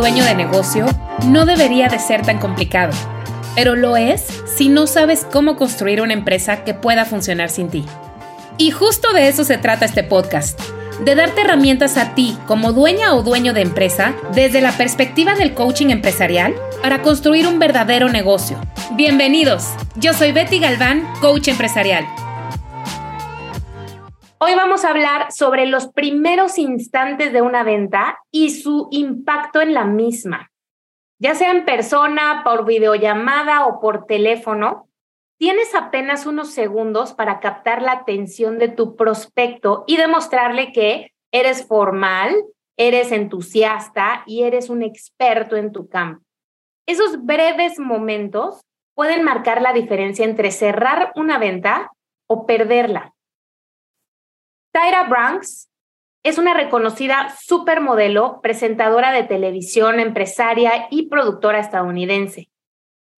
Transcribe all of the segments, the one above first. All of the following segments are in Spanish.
dueño de negocio, no debería de ser tan complicado, pero lo es si no sabes cómo construir una empresa que pueda funcionar sin ti. Y justo de eso se trata este podcast, de darte herramientas a ti como dueña o dueño de empresa desde la perspectiva del coaching empresarial para construir un verdadero negocio. Bienvenidos, yo soy Betty Galván, coach empresarial. Hoy vamos a hablar sobre los primeros instantes de una venta y su impacto en la misma. Ya sea en persona, por videollamada o por teléfono, tienes apenas unos segundos para captar la atención de tu prospecto y demostrarle que eres formal, eres entusiasta y eres un experto en tu campo. Esos breves momentos pueden marcar la diferencia entre cerrar una venta o perderla. Tyra Branks es una reconocida supermodelo, presentadora de televisión, empresaria y productora estadounidense.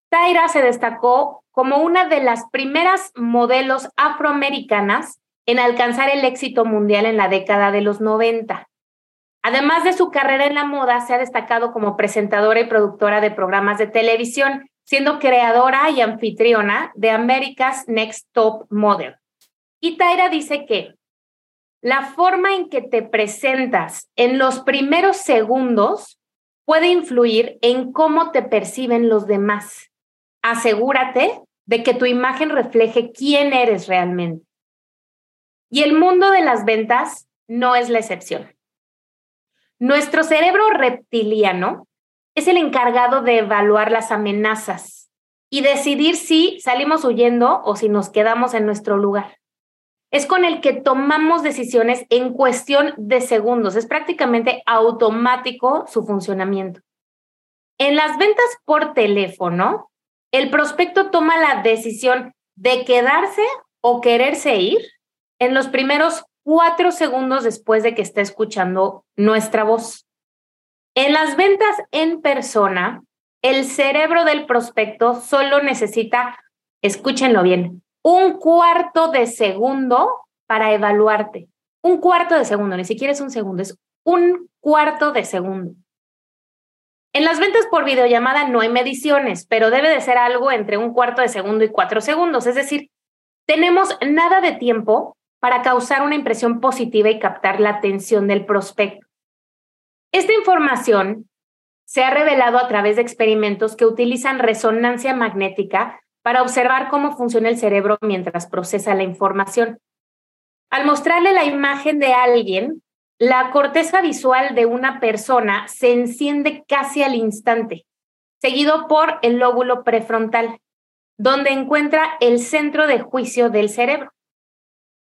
Tyra se destacó como una de las primeras modelos afroamericanas en alcanzar el éxito mundial en la década de los 90. Además de su carrera en la moda, se ha destacado como presentadora y productora de programas de televisión, siendo creadora y anfitriona de America's Next Top Model. Y Tyra dice que la forma en que te presentas en los primeros segundos puede influir en cómo te perciben los demás. Asegúrate de que tu imagen refleje quién eres realmente. Y el mundo de las ventas no es la excepción. Nuestro cerebro reptiliano es el encargado de evaluar las amenazas y decidir si salimos huyendo o si nos quedamos en nuestro lugar es con el que tomamos decisiones en cuestión de segundos. Es prácticamente automático su funcionamiento. En las ventas por teléfono, el prospecto toma la decisión de quedarse o quererse ir en los primeros cuatro segundos después de que esté escuchando nuestra voz. En las ventas en persona, el cerebro del prospecto solo necesita, escúchenlo bien, un cuarto de segundo para evaluarte. Un cuarto de segundo, ni siquiera es un segundo, es un cuarto de segundo. En las ventas por videollamada no hay mediciones, pero debe de ser algo entre un cuarto de segundo y cuatro segundos. Es decir, tenemos nada de tiempo para causar una impresión positiva y captar la atención del prospecto. Esta información se ha revelado a través de experimentos que utilizan resonancia magnética para observar cómo funciona el cerebro mientras procesa la información. Al mostrarle la imagen de alguien, la corteza visual de una persona se enciende casi al instante, seguido por el lóbulo prefrontal, donde encuentra el centro de juicio del cerebro.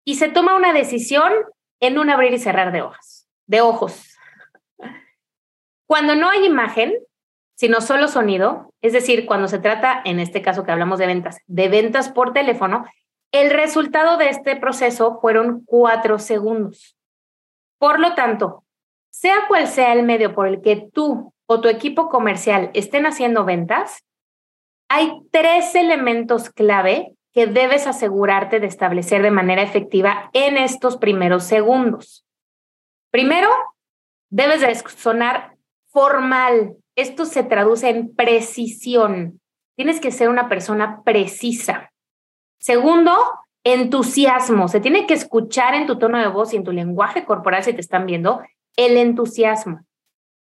Y se toma una decisión en un abrir y cerrar de hojas, de ojos. Cuando no hay imagen, sino solo sonido, es decir, cuando se trata, en este caso que hablamos de ventas, de ventas por teléfono, el resultado de este proceso fueron cuatro segundos. Por lo tanto, sea cual sea el medio por el que tú o tu equipo comercial estén haciendo ventas, hay tres elementos clave que debes asegurarte de establecer de manera efectiva en estos primeros segundos. Primero, debes de sonar formal, esto se traduce en precisión. Tienes que ser una persona precisa. Segundo, entusiasmo. Se tiene que escuchar en tu tono de voz y en tu lenguaje corporal, si te están viendo, el entusiasmo.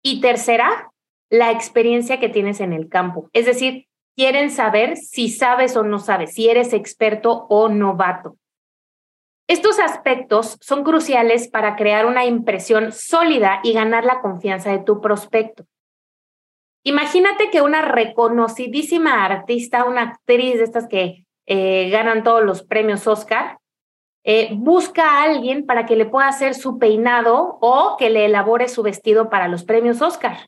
Y tercera, la experiencia que tienes en el campo. Es decir, quieren saber si sabes o no sabes, si eres experto o novato. Estos aspectos son cruciales para crear una impresión sólida y ganar la confianza de tu prospecto. Imagínate que una reconocidísima artista, una actriz de estas que eh, ganan todos los premios Oscar, eh, busca a alguien para que le pueda hacer su peinado o que le elabore su vestido para los premios Oscar.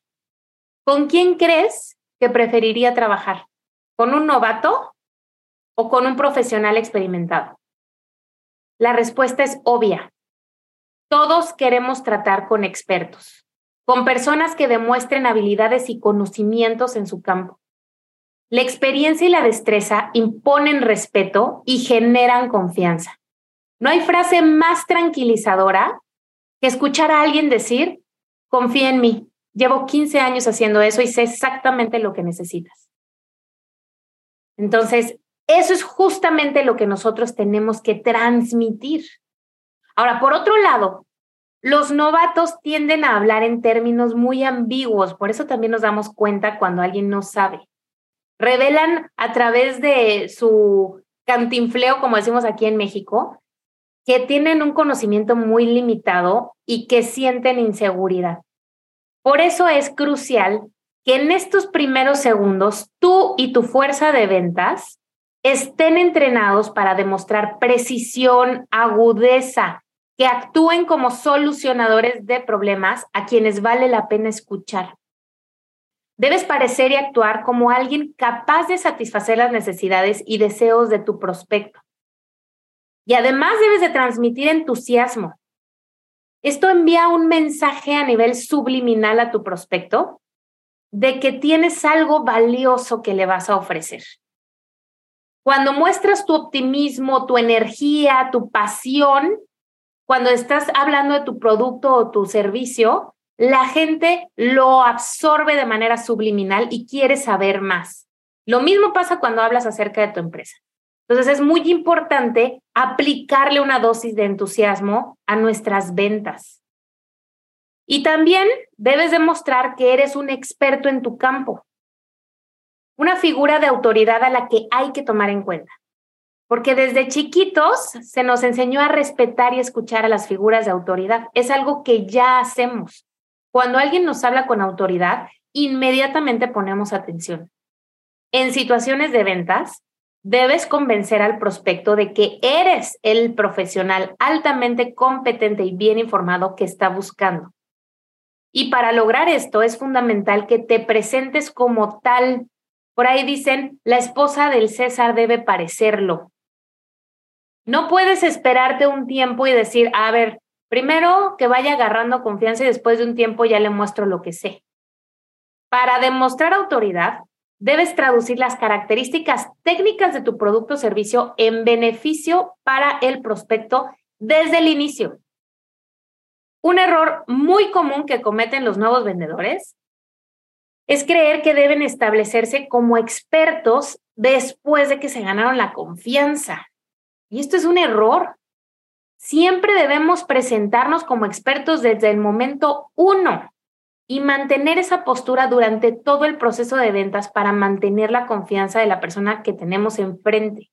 ¿Con quién crees que preferiría trabajar? ¿Con un novato o con un profesional experimentado? La respuesta es obvia. Todos queremos tratar con expertos con personas que demuestren habilidades y conocimientos en su campo. La experiencia y la destreza imponen respeto y generan confianza. No hay frase más tranquilizadora que escuchar a alguien decir, confía en mí, llevo 15 años haciendo eso y sé exactamente lo que necesitas. Entonces, eso es justamente lo que nosotros tenemos que transmitir. Ahora, por otro lado, los novatos tienden a hablar en términos muy ambiguos, por eso también nos damos cuenta cuando alguien no sabe. Revelan a través de su cantinfleo, como decimos aquí en México, que tienen un conocimiento muy limitado y que sienten inseguridad. Por eso es crucial que en estos primeros segundos tú y tu fuerza de ventas estén entrenados para demostrar precisión, agudeza, que actúen como solucionadores de problemas a quienes vale la pena escuchar. Debes parecer y actuar como alguien capaz de satisfacer las necesidades y deseos de tu prospecto. Y además debes de transmitir entusiasmo. Esto envía un mensaje a nivel subliminal a tu prospecto de que tienes algo valioso que le vas a ofrecer. Cuando muestras tu optimismo, tu energía, tu pasión, cuando estás hablando de tu producto o tu servicio, la gente lo absorbe de manera subliminal y quiere saber más. Lo mismo pasa cuando hablas acerca de tu empresa. Entonces es muy importante aplicarle una dosis de entusiasmo a nuestras ventas. Y también debes demostrar que eres un experto en tu campo, una figura de autoridad a la que hay que tomar en cuenta. Porque desde chiquitos se nos enseñó a respetar y escuchar a las figuras de autoridad. Es algo que ya hacemos. Cuando alguien nos habla con autoridad, inmediatamente ponemos atención. En situaciones de ventas, debes convencer al prospecto de que eres el profesional altamente competente y bien informado que está buscando. Y para lograr esto es fundamental que te presentes como tal. Por ahí dicen, la esposa del César debe parecerlo. No puedes esperarte un tiempo y decir, a ver, primero que vaya agarrando confianza y después de un tiempo ya le muestro lo que sé. Para demostrar autoridad, debes traducir las características técnicas de tu producto o servicio en beneficio para el prospecto desde el inicio. Un error muy común que cometen los nuevos vendedores es creer que deben establecerse como expertos después de que se ganaron la confianza. Y esto es un error. Siempre debemos presentarnos como expertos desde el momento uno y mantener esa postura durante todo el proceso de ventas para mantener la confianza de la persona que tenemos enfrente.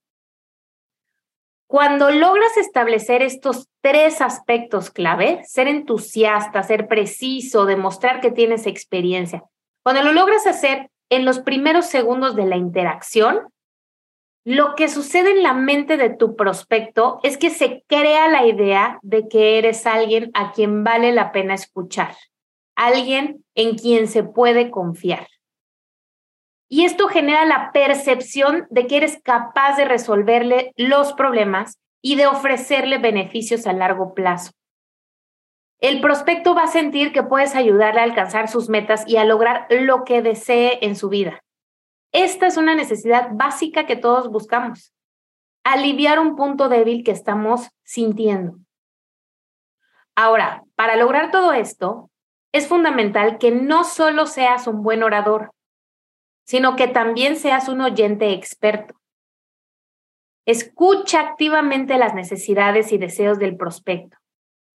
Cuando logras establecer estos tres aspectos clave, ser entusiasta, ser preciso, demostrar que tienes experiencia, cuando lo logras hacer en los primeros segundos de la interacción, lo que sucede en la mente de tu prospecto es que se crea la idea de que eres alguien a quien vale la pena escuchar, alguien en quien se puede confiar. Y esto genera la percepción de que eres capaz de resolverle los problemas y de ofrecerle beneficios a largo plazo. El prospecto va a sentir que puedes ayudarle a alcanzar sus metas y a lograr lo que desee en su vida. Esta es una necesidad básica que todos buscamos. Aliviar un punto débil que estamos sintiendo. Ahora, para lograr todo esto, es fundamental que no solo seas un buen orador, sino que también seas un oyente experto. Escucha activamente las necesidades y deseos del prospecto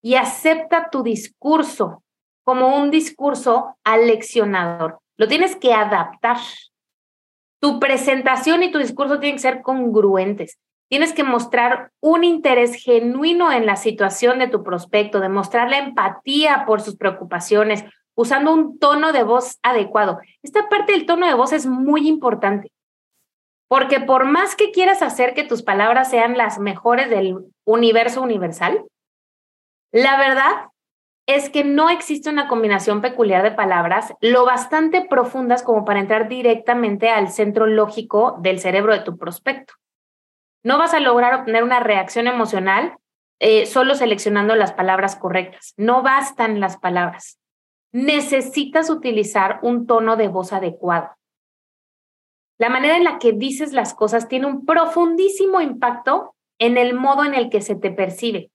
y acepta tu discurso como un discurso aleccionador. Lo tienes que adaptar. Tu presentación y tu discurso tienen que ser congruentes. Tienes que mostrar un interés genuino en la situación de tu prospecto, demostrarle empatía por sus preocupaciones, usando un tono de voz adecuado. Esta parte del tono de voz es muy importante, porque por más que quieras hacer que tus palabras sean las mejores del universo universal, la verdad es que no existe una combinación peculiar de palabras lo bastante profundas como para entrar directamente al centro lógico del cerebro de tu prospecto. No vas a lograr obtener una reacción emocional eh, solo seleccionando las palabras correctas. No bastan las palabras necesitas utilizar un tono de voz adecuado. La manera en la que dices las cosas tiene un profundísimo impacto en el modo en el que se te percibe.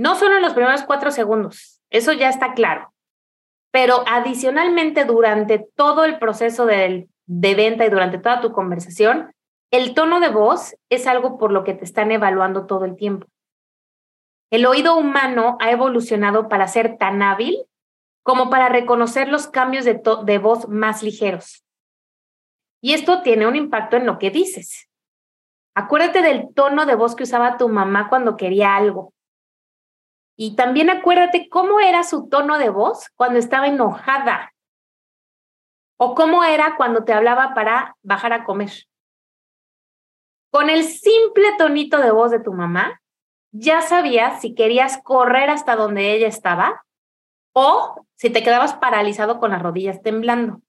No solo en los primeros cuatro segundos, eso ya está claro. pero adicionalmente durante todo el proceso de, venta y durante toda tu conversación, el tono de voz es algo por lo que te están evaluando todo el tiempo. El oído humano ha evolucionado para ser tan hábil como para reconocer los cambios de, de, voz más ligeros. Y esto tiene un impacto en lo que dices. Acuérdate del tono de voz que usaba tu mamá cuando quería algo. Y también acuérdate cómo era su tono de voz cuando estaba enojada. O cómo era cuando te hablaba para bajar a comer. Con el simple tonito de voz de tu mamá, ya sabías si querías correr hasta donde ella estaba o si te quedabas paralizado con las rodillas temblando.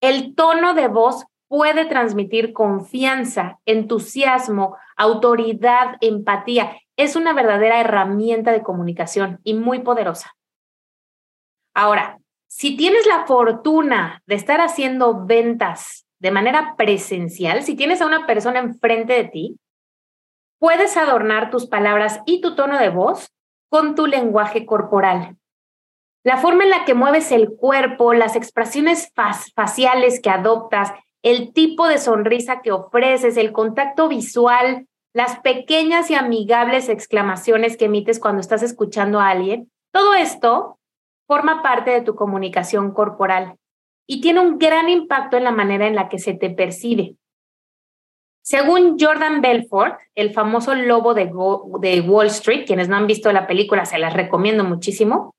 El tono de voz puede transmitir confianza, entusiasmo, autoridad, empatía. Es una verdadera herramienta de comunicación y muy poderosa. Ahora, si tienes la fortuna de estar haciendo ventas de manera presencial, si tienes a una persona enfrente de ti, puedes adornar tus palabras y tu tono de voz con tu lenguaje corporal. La forma en la que mueves el cuerpo, las expresiones faciales que adoptas, el tipo de sonrisa que ofreces, el contacto visual, las pequeñas y amigables exclamaciones que emites cuando estás escuchando a alguien, todo esto forma parte de tu comunicación corporal y tiene un gran impacto en la manera en la que se te percibe. Según Jordan Belfort, el famoso lobo de, Wall Street, quienes no han visto la película, se las recomiendo muchísimo,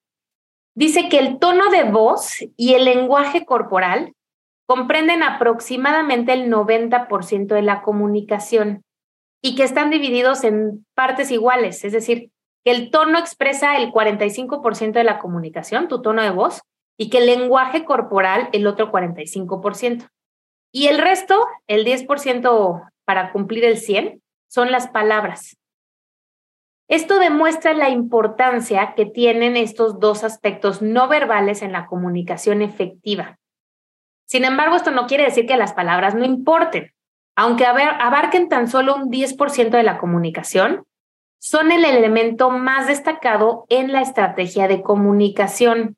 dice que el tono de voz y el lenguaje corporal comprenden aproximadamente el 90% de la comunicación y que están divididos en partes iguales, es decir, que el tono expresa el 45% de la comunicación, tu tono de voz, y que el lenguaje corporal el otro 45%. Y el resto, el 10% para cumplir el 100, son las palabras. Esto demuestra la importancia que tienen estos dos aspectos no verbales en la comunicación efectiva. Sin embargo, esto no quiere decir que las palabras no importen. Aunque abarquen tan solo un 10% de la comunicación, son el elemento más destacado en la estrategia de comunicación.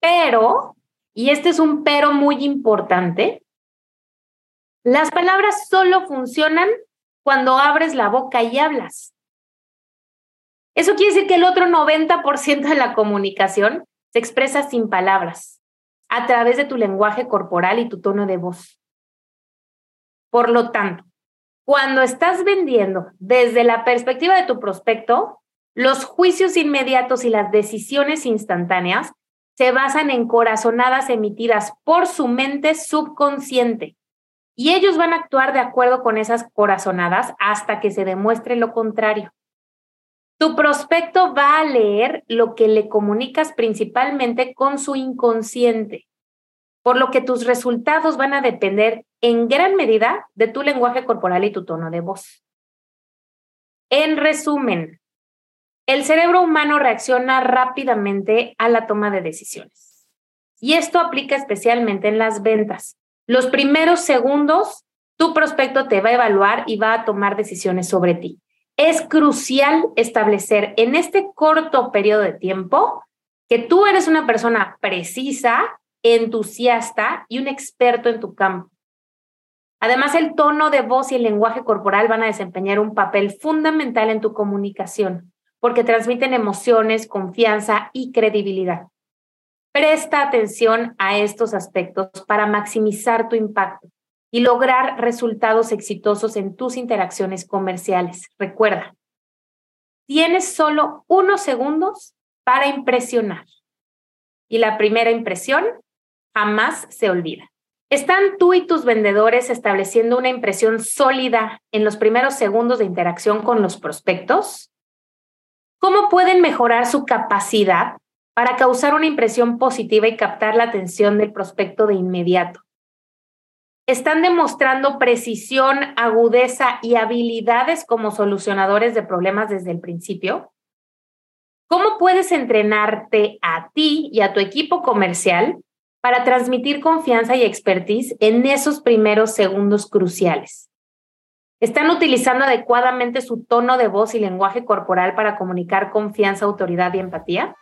Pero, y este es un pero muy importante, las palabras solo funcionan cuando abres la boca y hablas. Eso quiere decir que el otro 90% de la comunicación se expresa sin palabras, a través de tu lenguaje corporal y tu tono de voz. Por lo tanto, cuando estás vendiendo desde la perspectiva de tu prospecto, los juicios inmediatos y las decisiones instantáneas se basan en corazonadas emitidas por su mente subconsciente. Y ellos van a actuar de acuerdo con esas corazonadas hasta que se demuestre lo contrario. Tu prospecto va a leer lo que le comunicas principalmente con su inconsciente, por lo que tus resultados van a depender en gran medida de tu lenguaje corporal y tu tono de voz. En resumen, el cerebro humano reacciona rápidamente a la toma de decisiones. Y esto aplica especialmente en las ventas. Los primeros segundos, tu prospecto te va a evaluar y va a tomar decisiones sobre ti. Es crucial establecer en este corto periodo de tiempo que tú eres una persona precisa, entusiasta y un experto en tu campo. Además, el tono de voz y el lenguaje corporal van a desempeñar un papel fundamental en tu comunicación porque transmiten emociones, confianza y credibilidad. Presta atención a estos aspectos para maximizar tu impacto y lograr resultados exitosos en tus interacciones comerciales. Recuerda, tienes solo unos segundos para impresionar. Y la primera impresión jamás se olvida. ¿Están tú y tus vendedores estableciendo una impresión sólida en los primeros segundos de interacción con los prospectos? ¿Cómo pueden mejorar su capacidad para causar una impresión positiva y captar la atención del prospecto de inmediato? ¿Están demostrando precisión, agudeza y habilidades como solucionadores de problemas desde el principio? ¿Cómo puedes entrenarte a ti y a tu equipo comercial para transmitir confianza y expertise en esos primeros segundos cruciales? ¿Están utilizando adecuadamente su tono de voz y lenguaje corporal para comunicar confianza, autoridad y empatía?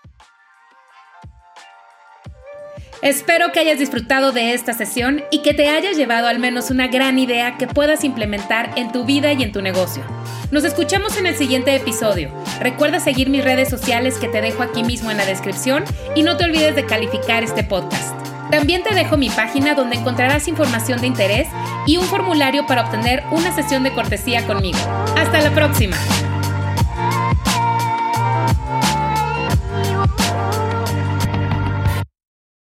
Espero que hayas disfrutado de esta sesión y que te hayas llevado al menos una gran idea que puedas implementar en tu vida y en tu negocio. Nos escuchamos en el siguiente episodio. Recuerda seguir mis redes sociales que te dejo aquí mismo en la descripción y no te olvides de calificar este podcast. También te dejo mi página donde encontrarás información de interés y un formulario para obtener una sesión de cortesía conmigo. Hasta la próxima.